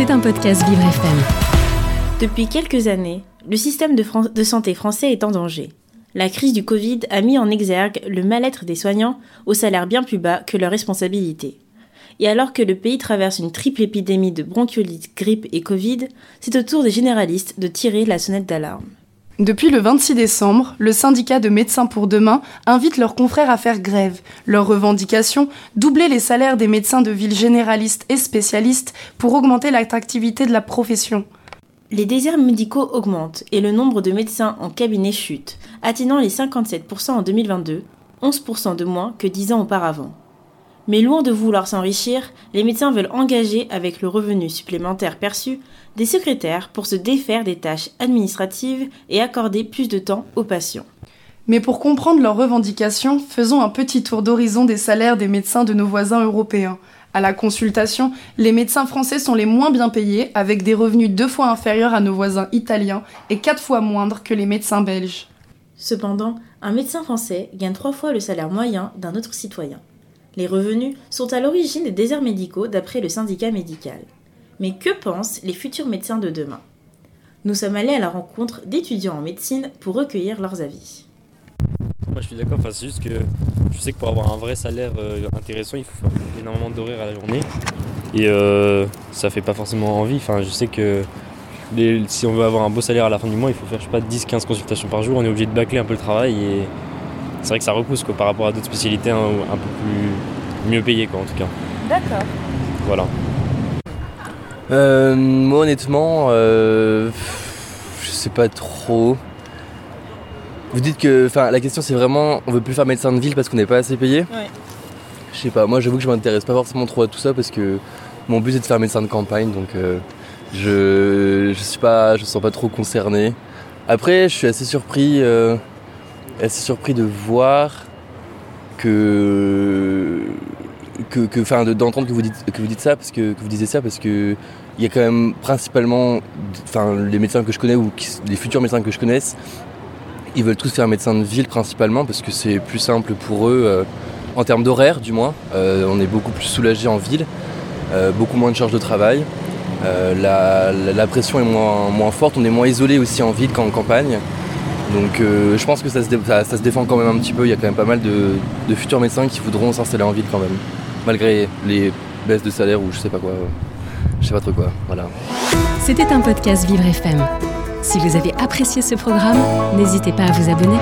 C'est un podcast Vivre FM. Depuis quelques années, le système de, santé français est en danger. La crise du Covid a mis en exergue le mal-être des soignants au salaire bien plus bas que leurs responsabilités. Et alors que le pays traverse une triple épidémie de bronchiolite, grippe et Covid, c'est au tour des généralistes de tirer la sonnette d'alarme. Depuis le 26 décembre, le syndicat de médecins pour demain invite leurs confrères à faire grève. Leur revendication, doubler les salaires des médecins de ville généralistes et spécialistes pour augmenter l'attractivité de la profession. Les déserts médicaux augmentent et le nombre de médecins en cabinet chute, atteignant les 57% en 2022, 11% de moins que 10 ans auparavant. Mais loin de vouloir s'enrichir, les médecins veulent engager avec le revenu supplémentaire perçu des secrétaires pour se défaire des tâches administratives et accorder plus de temps aux patients. Mais pour comprendre leurs revendications, faisons un petit tour d'horizon des salaires des médecins de nos voisins européens. À la consultation, les médecins français sont les moins bien payés, avec des revenus deux fois inférieurs à nos voisins italiens et quatre fois moindres que les médecins belges. Cependant, un médecin français gagne trois fois le salaire moyen d'un autre citoyen. Les revenus sont à l'origine des déserts médicaux d'après le syndicat médical. Mais que pensent les futurs médecins de demain? Nous sommes allés à la rencontre d'étudiants en médecine pour recueillir leurs avis. Moi je suis d'accord, enfin, c'est juste que je sais que pour avoir un vrai salaire euh, intéressant, il faut faire énormément d'horaires à la journée. Et euh, ça fait pas forcément envie. Enfin, je sais que si on veut avoir un beau salaire à la fin du mois, il faut faire je sais pas 10-15 consultations par jour. On est obligé de bâcler un peu le travail et c'est vrai que ça repousse quoi, par rapport à d'autres spécialités hein, un peu plus mieux payées quoi en tout cas. D'accord. Voilà. Euh, moi honnêtement, euh, je sais pas trop. Vous dites que, enfin, la question c'est vraiment, on veut plus faire médecin de ville parce qu'on n'est pas assez payé? Ouais. Je sais pas. Moi, j'avoue que je m'intéresse pas forcément trop à tout ça parce que mon but c'est de faire médecin de campagne, donc euh, je, je suis pas, je me sens pas trop concerné. Après, je suis assez surpris, euh, assez surpris de voir que que, enfin, de- d'entendre que vous dites que vous dites ça parce que, que vous disiez ça parce que il y a quand même principalement, enfin, les médecins que je connais ou les futurs médecins que je connaisse, ils veulent tous faire médecin de ville principalement parce que c'est plus simple pour eux euh, en termes d'horaire du moins. Euh, on est beaucoup plus soulagé en ville, euh, beaucoup moins de charges de travail. La, la- la pression est moins, moins forte, on est moins isolé aussi en ville qu'en campagne. Donc euh, je pense que ça se, défend quand même un petit peu. Il y a quand même pas mal de, de futurs médecins qui voudront s'installer en ville quand même, malgré les baisses de salaire ou je sais pas quoi. Je sais pas trop quoi. Voilà. C'était un podcast Vivre FM. Si vous avez apprécié ce programme, n'hésitez pas à vous abonner.